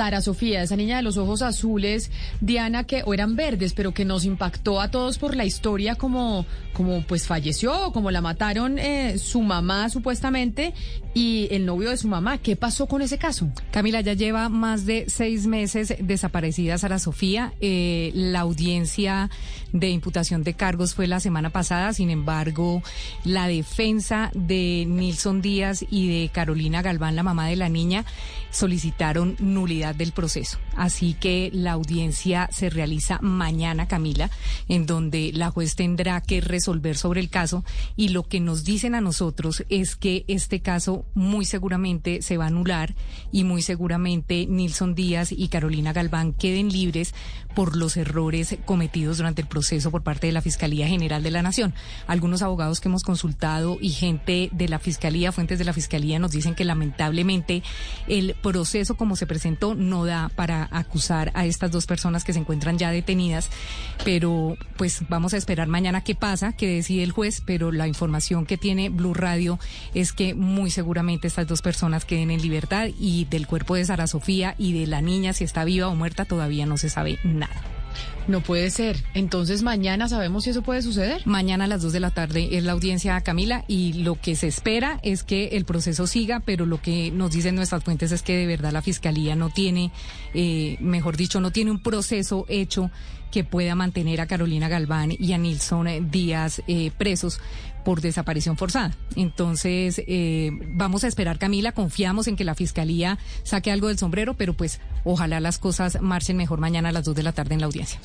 Sara Sofía, esa niña de los ojos azules, Diana, que eran verdes, pero que nos impactó a todos por la historia como, como pues falleció, como la mataron eh, su mamá supuestamente y el novio de su mamá. ¿Qué pasó con ese caso? Camila ya lleva más de seis meses desaparecida Sara Sofía. Eh, la audiencia de imputación de cargos fue la semana pasada, sin embargo, la defensa de Nilson Díaz y de Carolina Galván, la mamá de la niña, solicitaron nulidad del proceso. Así que la audiencia se realiza mañana, Camila, en donde la juez tendrá que resolver sobre el caso y lo que nos dicen a nosotros es que este caso muy seguramente se va a anular y muy seguramente Nilson Díaz y Carolina Galván queden libres por los errores cometidos durante el proceso por parte de la Fiscalía General de la Nación. Algunos abogados que hemos consultado y gente de la Fiscalía, fuentes de la Fiscalía, nos dicen que lamentablemente el proceso como se presentó no da para acusar a estas dos personas que se encuentran ya detenidas, pero pues vamos a esperar mañana qué pasa, qué decide el juez, pero la información que tiene Blue Radio es que muy seguramente estas dos personas queden en libertad y del cuerpo de Sara Sofía y de la niña, si está viva o muerta, todavía no se sabe nada. No puede ser. Entonces mañana sabemos si eso puede suceder. Mañana a las 2 de la tarde es la audiencia Camila y lo que se espera es que el proceso siga, pero lo que nos dicen nuestras fuentes es que de verdad la fiscalía no tiene, eh, mejor dicho, no tiene un proceso hecho que pueda mantener a Carolina Galván y a Nilson Díaz eh, presos por desaparición forzada. Entonces, eh, vamos a esperar, Camila, confiamos en que la Fiscalía saque algo del sombrero, pero pues ojalá las cosas marchen mejor mañana a las 2 de la tarde en la audiencia.